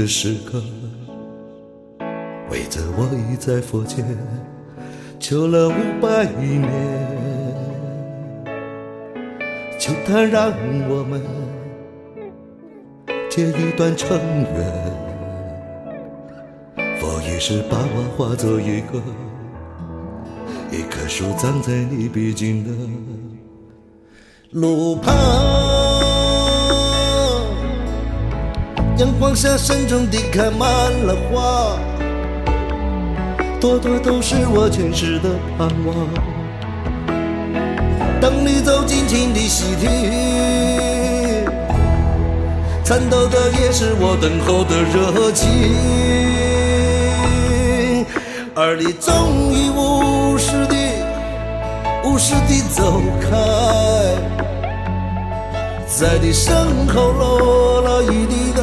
的时刻，为着我已在佛前求了五百年，求他让我们结一段尘缘，佛于是把我化作一个。一棵树葬在你必经的路旁，阳光下慎重地开满了花，朵朵都是我前世的盼望。当你走近，请你细听，颤抖的也是我等候的热情，而你终于无视地。无视地走开，在你身后落了一地的，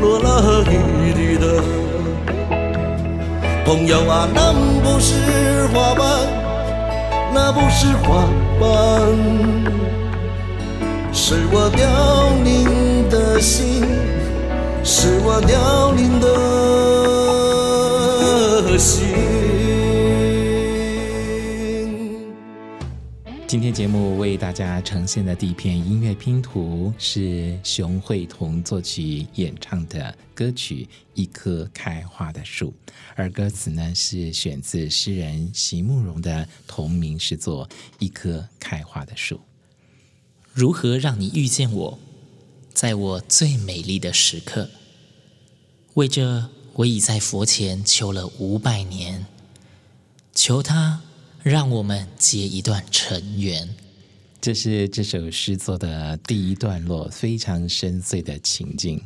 落了一地的。朋友啊，那不是花瓣，那不是花瓣，是我凋零的心，是我凋零的心。天节目为大家呈现的第一篇音乐拼图是熊慧彤作曲演唱的歌曲《一棵开花的树》，而歌词呢是选自诗人席慕蓉的同名诗作《一棵开花的树》。如何让你遇见我，在我最美丽的时刻？为这，我已在佛前求了五百年，求他。让我们结一段尘缘。这是这首诗作的第一段落，非常深邃的情境。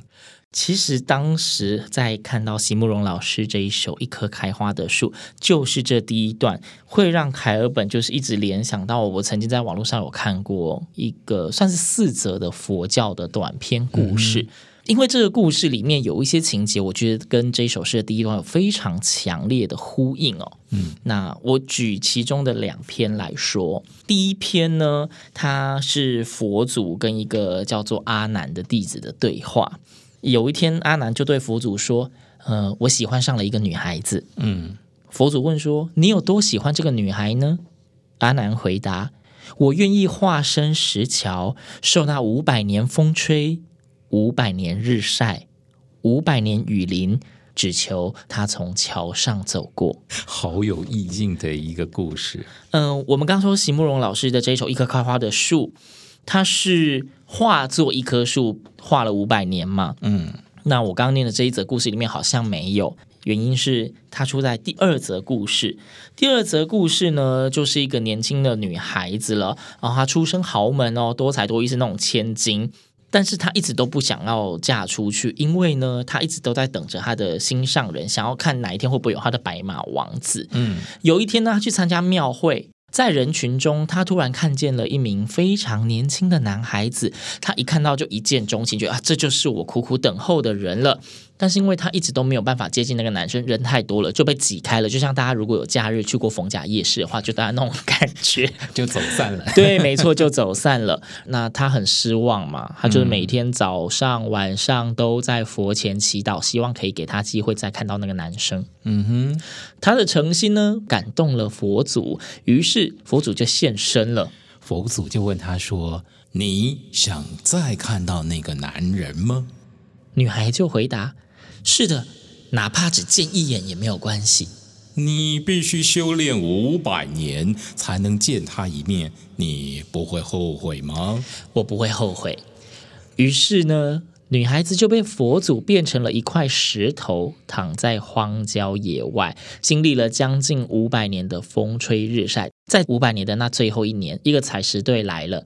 其实当时在看到席慕蓉老师这一首《一棵开花的树》，就是这第一段，会让凯尔本就是一直联想到我曾经在网络上有看过一个算是四则的佛教的短篇故事。嗯因为这个故事里面有一些情节，我觉得跟这首诗的第一段有非常强烈的呼应哦。嗯，那我举其中的两篇来说。第一篇呢，它是佛祖跟一个叫做阿难的弟子的对话。有一天，阿难就对佛祖说：“呃，我喜欢上了一个女孩子。”嗯，佛祖问说：“你有多喜欢这个女孩呢？”阿难回答：“我愿意化身石桥，受那五百年风吹。”五百年日晒，五百年雨淋，只求他从桥上走过。好有意境的一个故事。嗯、呃，我们刚说席慕蓉老师的这一首《一棵开花的树》，它是化作一棵树，画了五百年嘛。嗯，那我刚刚念的这一则故事里面好像没有，原因是它出在第二则故事。第二则故事呢，就是一个年轻的女孩子了，然后她出身豪门哦，多才多艺，是那种千金。但是她一直都不想要嫁出去，因为呢，她一直都在等着她的心上人，想要看哪一天会不会有她的白马王子。嗯，有一天呢，她去参加庙会，在人群中，她突然看见了一名非常年轻的男孩子，她一看到就一见钟情，觉得啊，这就是我苦苦等候的人了。但是因为他一直都没有办法接近那个男生，人太多了就被挤开了。就像大家如果有假日去过逢甲夜市的话，就大家那种感觉，就走散了。对，没错，就走散了。那他很失望嘛，他就是每天早上、晚上都在佛前祈祷，希望可以给他机会再看到那个男生。嗯哼，他的诚心呢，感动了佛祖，于是佛祖就现身了。佛祖就问他说：“你想再看到那个男人吗？”女孩就回答。是的，哪怕只见一眼也没有关系。你必须修炼五百年才能见他一面，你不会后悔吗？我不会后悔。于是呢，女孩子就被佛祖变成了一块石头，躺在荒郊野外，经历了将近五百年的风吹日晒，在五百年的那最后一年，一个采石队来了，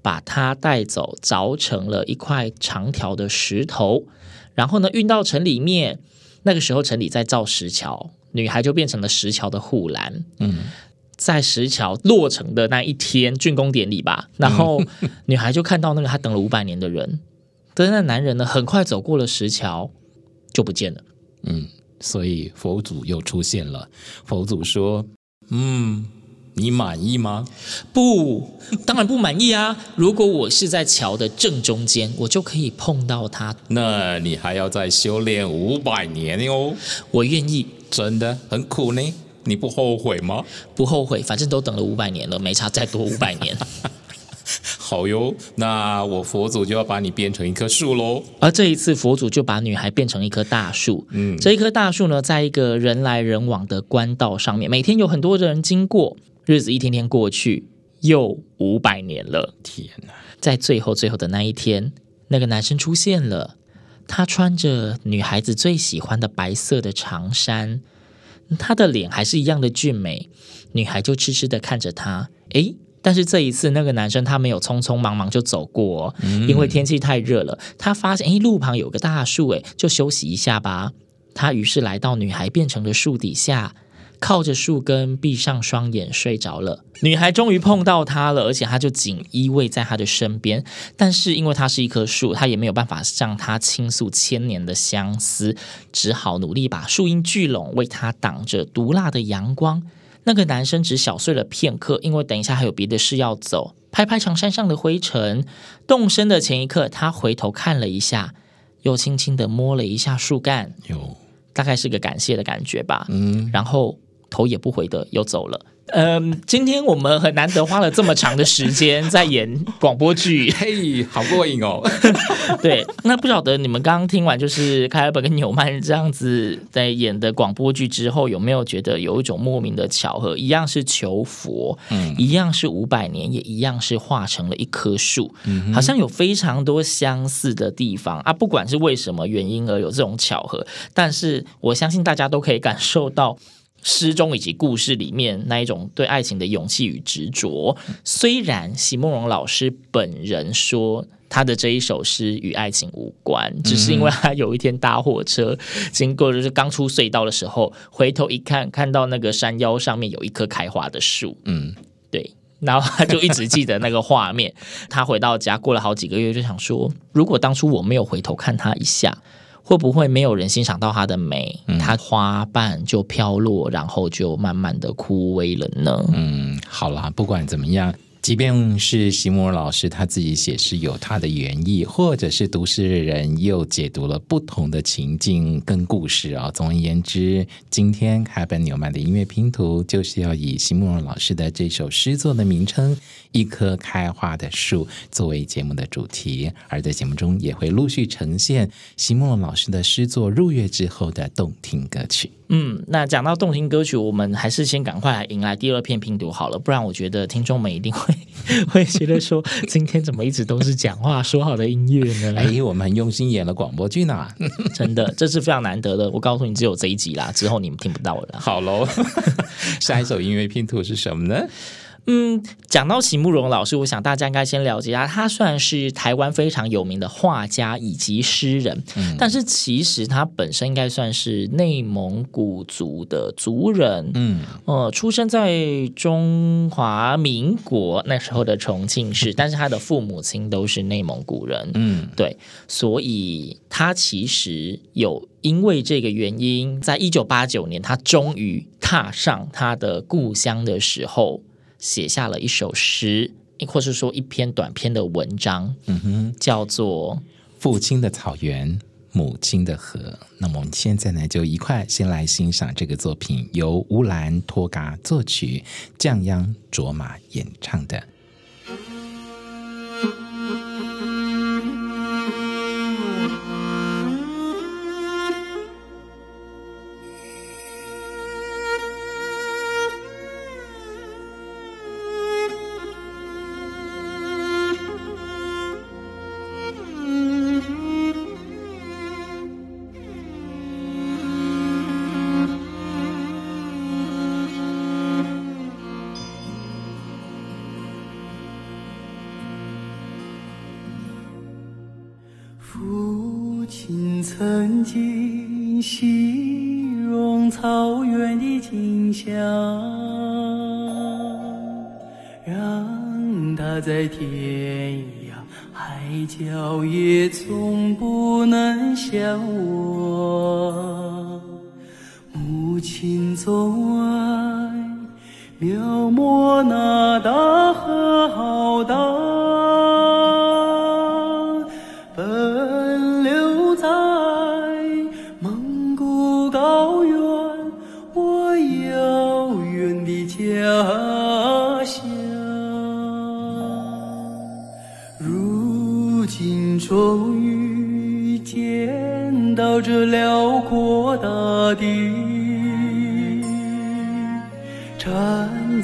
把她带走，凿成了一块长条的石头，然后呢，运到城里面。那个时候城里在造石桥，女孩就变成了石桥的护栏。嗯。在石桥落成的那一天，竣工典礼吧，然后 女孩就看到那个她等了五百年的人，但是那男人呢，很快走过了石桥，就不见了。嗯，所以佛祖又出现了。佛祖说：“嗯，你满意吗？”“不，当然不满意啊！如果我是在桥的正中间，我就可以碰到他。那你还要再修炼五百年哟。”“我愿意。”“真的很苦呢。”你不后悔吗？不后悔，反正都等了五百年了，没差再多五百年。好哟，那我佛祖就要把你变成一棵树喽。而这一次，佛祖就把女孩变成一棵大树。嗯，这一棵大树呢，在一个人来人往的官道上面，每天有很多人经过。日子一天天过去，又五百年了。天哪！在最后最后的那一天，那个男生出现了，他穿着女孩子最喜欢的白色的长衫。他的脸还是一样的俊美，女孩就痴痴的看着他。诶，但是这一次那个男生他没有匆匆忙忙就走过，嗯，因为天气太热了。他发现诶，路旁有个大树，诶，就休息一下吧。他于是来到女孩变成的树底下。靠着树根，闭上双眼睡着了。女孩终于碰到他了，而且他就紧依偎在他的身边。但是因为他是一棵树，他也没有办法向他倾诉千年的相思，只好努力把树荫聚拢，为他挡着毒辣的阳光。那个男生只小睡了片刻，因为等一下还有别的事要走。拍拍长衫上的灰尘，动身的前一刻，他回头看了一下，又轻轻的摸了一下树干，有大概是个感谢的感觉吧。嗯，然后。头也不回的又走了。嗯，今天我们很难得花了这么长的时间在演广播剧，嘿，好过瘾哦。对，那不晓得你们刚刚听完就是凯尔本跟纽曼这样子在演的广播剧之后，有没有觉得有一种莫名的巧合？一样是求佛，嗯，一样是五百年，也一样是化成了一棵树，嗯，好像有非常多相似的地方啊。不管是为什么原因而有这种巧合，但是我相信大家都可以感受到。诗中以及故事里面那一种对爱情的勇气与执着，虽然席慕蓉老师本人说他的这一首诗与爱情无关，只是因为他有一天搭火车经过，就是刚出隧道的时候，回头一看，看到那个山腰上面有一棵开花的树，嗯，对，然后他就一直记得那个画面。他回到家过了好几个月，就想说，如果当初我没有回头看他一下。会不会没有人欣赏到它的美？它花瓣就飘落，然后就慢慢的枯萎了呢？嗯，好啦，不管怎么样。即便是席慕蓉老师他自己写诗有他的原意，或者是读诗的人又解读了不同的情境跟故事啊。总而言之，今天凯本纽曼的音乐拼图就是要以席慕蓉老师的这首诗作的名称《一棵开花的树》作为节目的主题，而在节目中也会陆续呈现席慕蓉老师的诗作入乐之后的动听歌曲。嗯，那讲到动听歌曲，我们还是先赶快来迎来第二片拼图好了，不然我觉得听众们一定会 会觉得说，今天怎么一直都是讲话说好的音乐呢？哎，我们很用心演了广播剧呢，真的，这是非常难得的。我告诉你，只有这一集啦，之后你们听不到了。好喽，下一首音乐拼图是什么呢？嗯，讲到席慕蓉老师，我想大家应该先了解一下，他算是台湾非常有名的画家以及诗人，嗯，但是其实他本身应该算是内蒙古族的族人，嗯，呃，出生在中华民国那时候的重庆市，但是他的父母亲都是内蒙古人，嗯，对，所以他其实有因为这个原因，在一九八九年，他终于踏上他的故乡的时候。写下了一首诗，或是说一篇短篇的文章，嗯哼，叫做《父亲的草原，母亲的河》。那么我们现在呢，就一块先来欣赏这个作品，由乌兰托嘎作曲，降央卓玛演唱的。草原的景象，让他在天涯海角也从不能相忘。母亲总爱描摹那大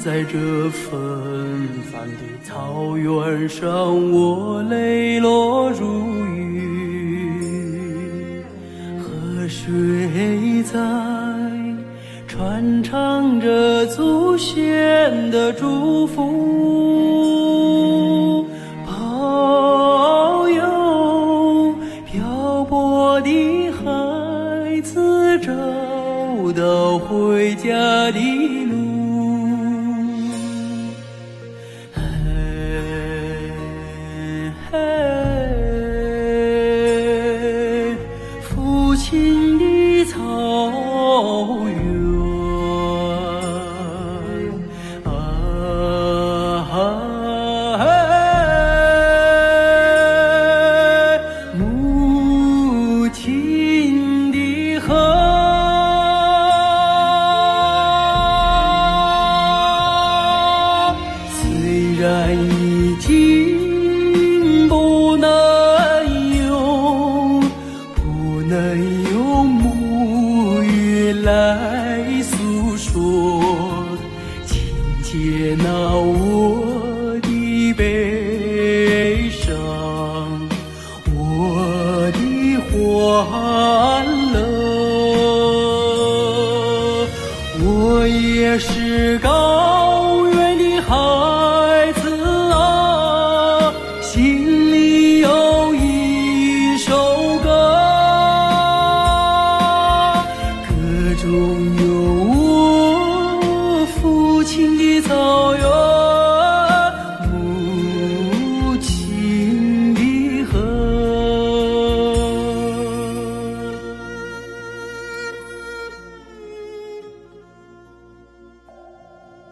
在这纷繁的草原上，我泪落如雨。河水在传唱着祖先的祝福。保佑漂泊的孩子找到回家的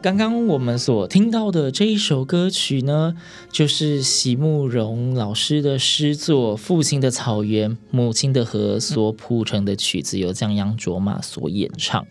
刚刚我们所听到的这一首歌曲呢，就是席慕蓉老师的诗作《父亲的草原，母亲的河》所谱成的曲子，由将央卓玛所演唱。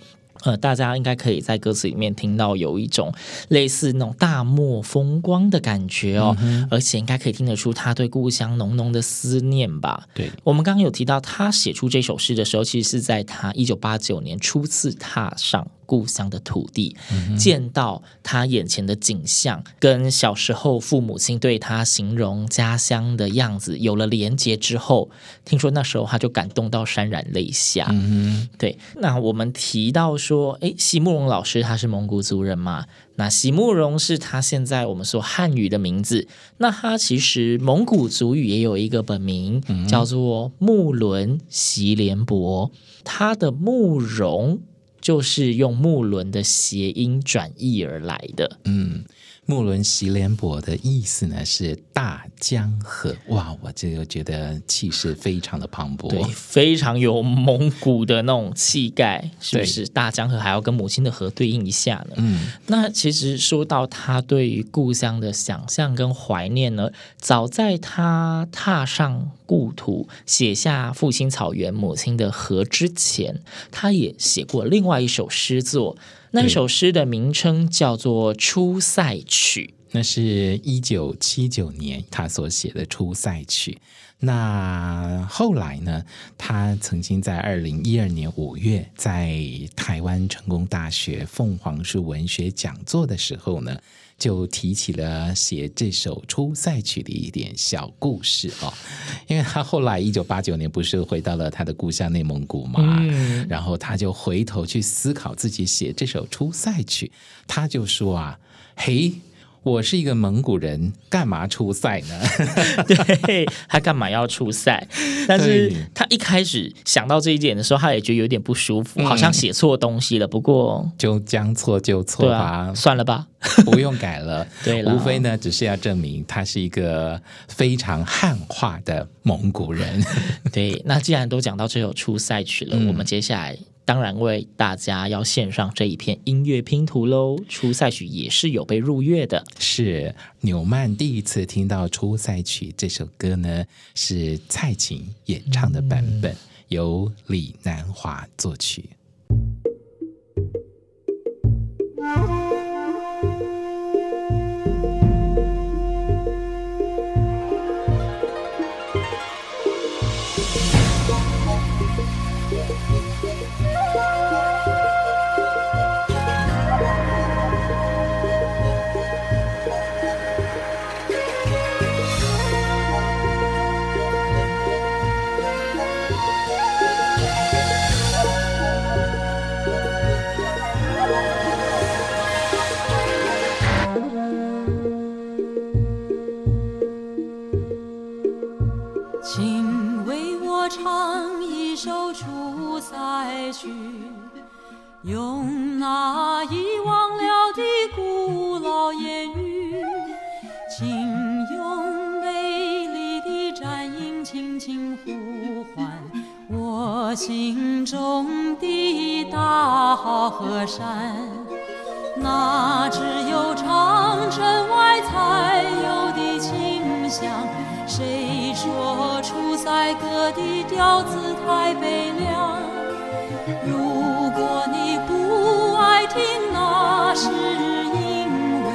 呃，大家应该可以在歌词里面听到有一种类似那种大漠风光的感觉哦，嗯、而且应该可以听得出他对故乡浓浓的思念吧。对，我们刚刚有提到，他写出这首诗的时候，其实是在他一九八九年初次踏上故乡的土地，嗯，见到他眼前的景象，跟小时候父母亲对他形容家乡的样子有了连结之后，听说那时候他就感动到潸然泪下。嗯，对。那我们提到说。说，哎，席慕蓉老师他是蒙古族人嘛？那席慕蓉是他现在我们说汉语的名字。那他其实蒙古族语也有一个本名，嗯、叫做木伦席连博。他的慕蓉就是用木轮的谐音转译而来的。嗯。木伦席连博的意思呢是大江河，哇，我这个觉得气势非常的磅礴，对，非常有蒙古的那种气概，是不是？大江河还要跟母亲的河对应一下呢？嗯，那其实说到他对于故乡的想象跟怀念呢，早在他踏上故土，写下父亲草原，母亲的河之前，他也写过另外一首诗作。那首诗的名称叫做《出塞曲》，那是一九七九年他所写的《出塞曲》。那后来呢，他曾经在二零一二年五月在台湾成功大学凤凰树文学讲座的时候呢，就提起了写这首《出塞曲》的一点小故事哦，因为他后来一九八九年不是回到了他的故乡内蒙古嘛，嗯，然后他就回头去思考自己写这首《出塞曲》，他就说啊，嘿，我是一个蒙古人，干嘛出塞呢？对，他干嘛要出塞？但是他一开始想到这一点的时候，他也觉得有点不舒服，嗯、好像写错东西了。不过就将错就错吧，啊，算了吧，不用改了。对，无非呢，只是要证明他是一个非常汉化的蒙古人。对，那既然都讲到这首出塞曲了，嗯、我们接下来。当然为大家要献上这一片音乐拼图喽！出塞曲也是有被入乐的。是纽曼第一次听到出塞曲这首歌呢，是蔡琴演唱的版本，由李南华作曲。那只有长城外才有的清香，谁说出塞歌的调子太悲凉，如果你不爱听，那是因为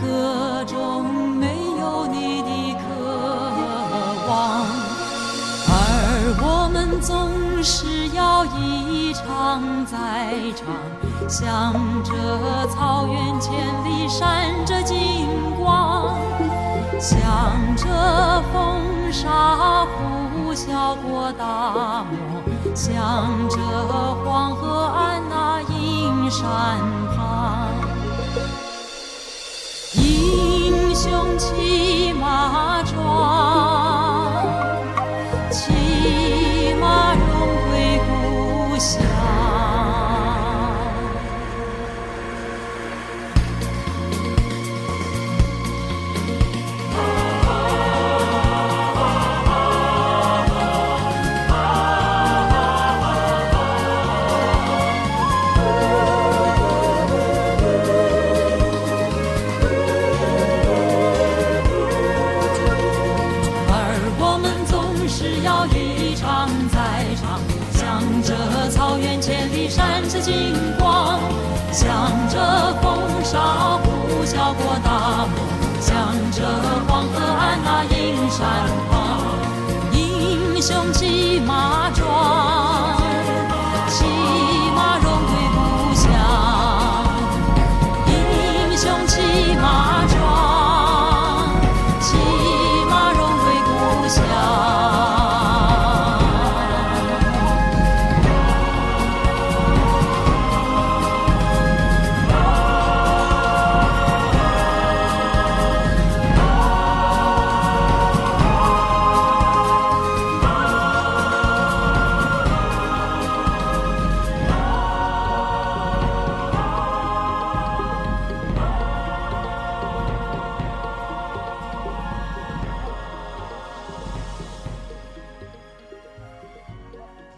歌中没有你的渴望，而我们总是要一唱再唱。向着草原，千里闪着金光；向着风沙呼啸过大漠；向着黄河岸那阴山旁。英雄骑马壮，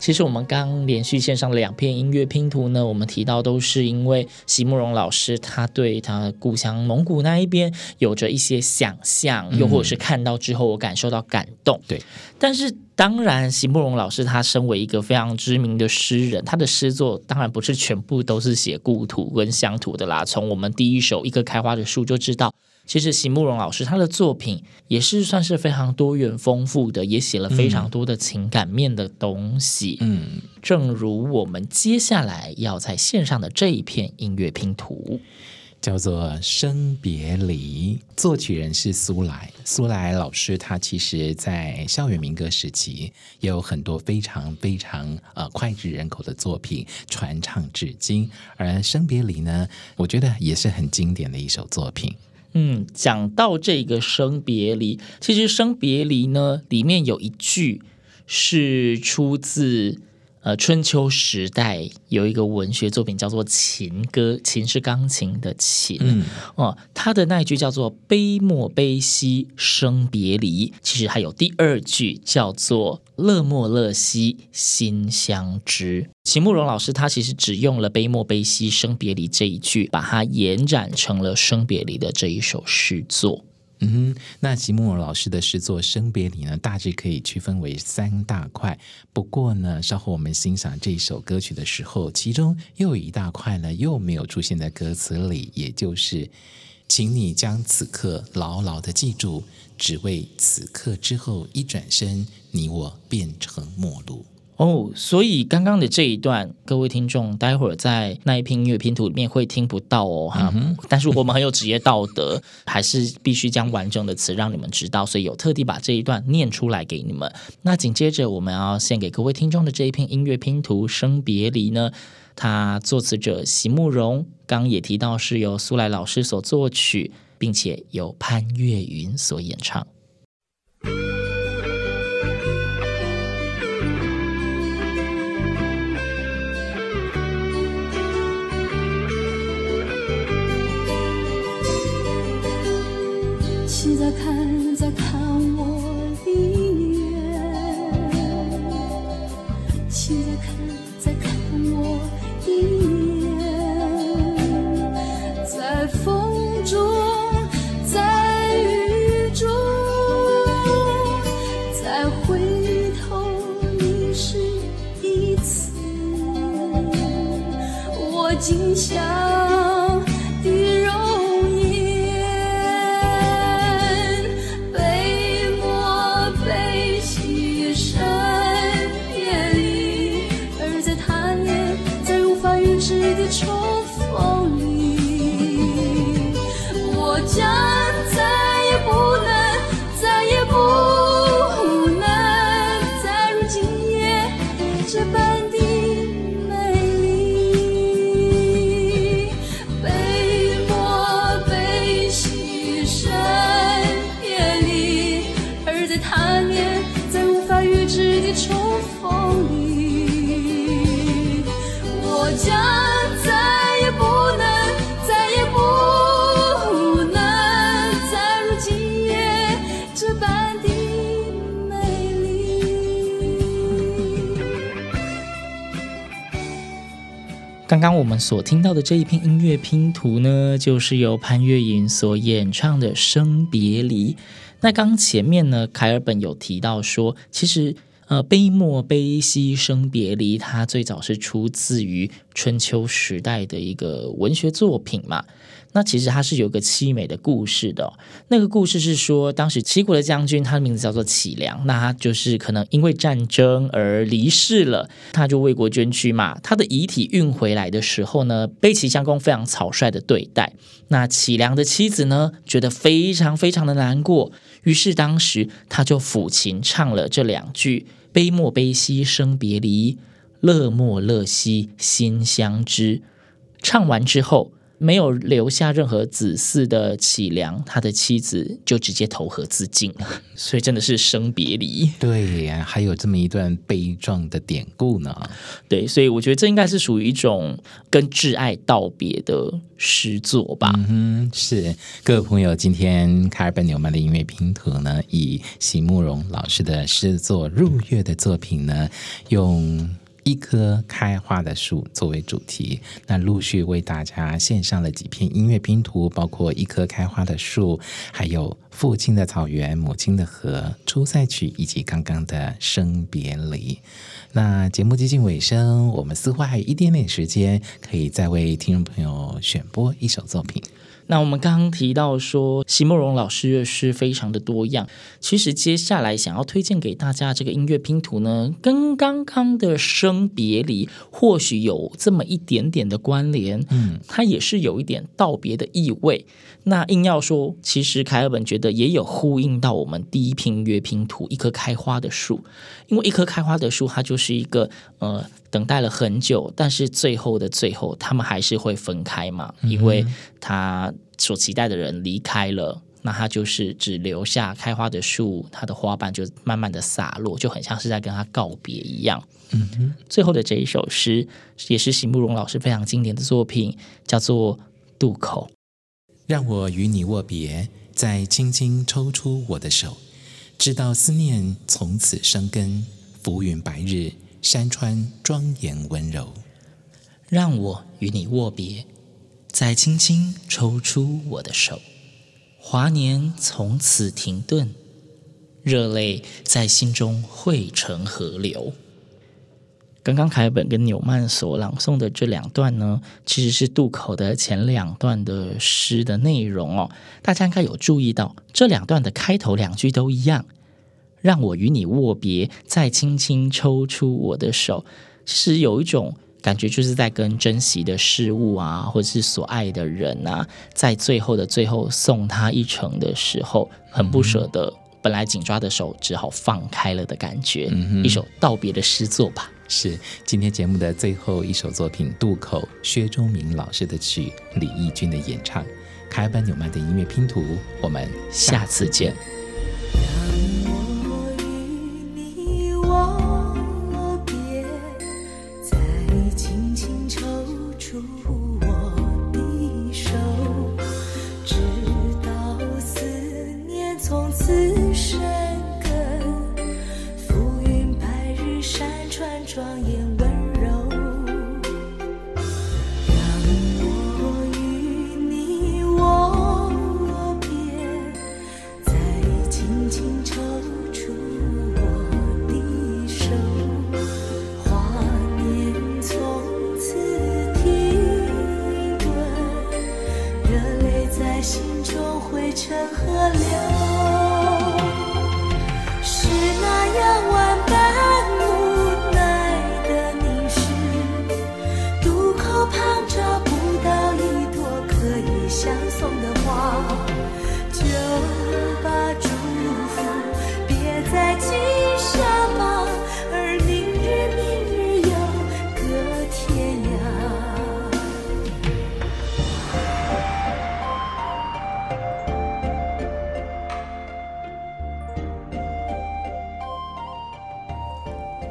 其实我们刚连续献上的两片音乐拼图呢，我们提到都是因为席慕蓉老师他对他故乡蒙古那一边有着一些想象，又或者是看到之后我感受到感动。对，但是当然，席慕蓉老师他身为一个非常知名的诗人，他的诗作当然不是全部都是写故土跟乡土的啦。从我们第一首《一棵开花的树》就知道。其实席慕蓉老师他的作品也是算是非常多元丰富的，也写了非常多的情感面的东西。嗯，正如我们接下来要在线上的这一片音乐拼图，叫做《生别离》，作曲人是苏来。苏来老师他其实在校园民歌时期也有很多非常非常呃脍炙人口的作品传唱至今，而《生别离》呢，我觉得也是很经典的一首作品。嗯，讲到这个生别离，其实生别离呢，里面有一句是出自。呃，春秋时代有一个文学作品叫做《琴歌》，琴是钢琴的琴。嗯，哦，他的那一句叫做“悲莫悲兮生别离”，其实还有第二句叫做“乐莫乐兮心相知”。席慕容老师他其实只用了“悲莫悲兮生别离”这一句，把它延展成了生别离的这一首诗作。嗯，那席慕蓉老师的诗作《生别离》呢，大致可以区分为三大块。不过呢，稍后我们欣赏这首歌曲的时候，其中又有一大块呢，又没有出现在歌词里，也就是，请你将此刻牢牢的记住，只为此刻之后一转身，你我变成陌路。哦，所以刚刚的这一段，各位听众，待会儿在那一篇音乐拼图里面会听不到哦，哈、嗯。但是我们很有职业道德，还是必须将完整的词让你们知道，所以有特地把这一段念出来给你们。那紧接着我们要献给各位听众的这一篇音乐拼图《生别离》呢，它作词者席慕蓉，刚也提到是由苏来老师所作曲，并且由潘越云所演唱。看，再看。我们所听到的这一篇音乐拼图呢，就是由潘越云所演唱的《生别离》。那刚前面呢，凯尔本有提到说，其实呃，悲莫悲兮生别离，它最早是出自于春秋时代的一个文学作品嘛。那其实他是有个凄美的故事的，那个故事是说，当时齐国的将军，他的名字叫做齐梁，那他就是可能因为战争而离世了，他就为国捐躯嘛。他的遗体运回来的时候呢，被齐襄公非常草率的对待。那齐梁的妻子呢，觉得非常非常的难过，于是当时他就抚琴唱了这两句：“悲莫悲兮生别离，乐莫乐兮心相知。”唱完之后。没有留下任何子嗣的齐梁，他的妻子就直接投河自尽了，所以真的是生别离。对呀，还有这么一段悲壮的典故呢。对，所以我觉得这应该是属于一种跟挚爱道别的诗作吧。嗯，是。各位朋友，今天卡尔本纽曼的音乐拼图呢，以席慕蓉老师的诗作《入月》的作品呢，用。一棵开花的树作为主题，那陆续为大家献上了几片音乐拼图，包括一棵开花的树，还有父亲的草原、母亲的河、出塞曲，以及刚刚的生别离。那节目接近尾声，我们似乎还有一点点时间，可以再为听众朋友选播一首作品。那我们刚刚提到说，席慕容老师乐师非常的多样。其实接下来想要推荐给大家这个音乐拼图呢，跟刚刚的生别离或许有这么一点点的关联。嗯，它也是有一点道别的意味。那硬要说，其实凯尔本觉得也有呼应到我们第一篇音乐拼图——一棵开花的树。因为一棵开花的树，它就是一个呃，等待了很久，但是最后的最后，他们还是会分开嘛，因为他所期待的人离开了，那他就是只留下开花的树，它的花瓣就慢慢的洒落，就很像是在跟他告别一样。嗯哼，最后的这一首诗也是席慕蓉老师非常经典的作品，叫做《渡口》。让我与你握别，再轻轻抽出我的手，直到思念从此生根，浮云白日，山川庄严温柔。让我与你握别。再轻轻抽出我的手，华年从此停顿，热泪在心中汇成河流。刚刚凯尔本跟纽曼所朗诵的这两段呢，其实是渡口的前两段的诗的内容哦。大家应该有注意到，这两段的开头两句都一样。让我与你握别，再轻轻抽出我的手，其实有一种。感觉就是在跟珍惜的事物啊，或者是所爱的人啊，在最后的最后送他一程的时候，很不舍得，本来紧抓的手只好放开了的感觉。嗯、一首道别的诗作吧。是今天节目的最后一首作品《渡口》，薛中明老师的曲，李翊君的演唱，开班纽曼的音乐拼图。我们下次见。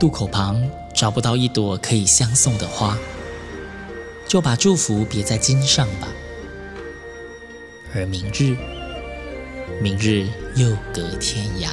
渡口旁找不到一朵可以相送的花，就把祝福别在襟上吧。而明日，明日又隔天涯。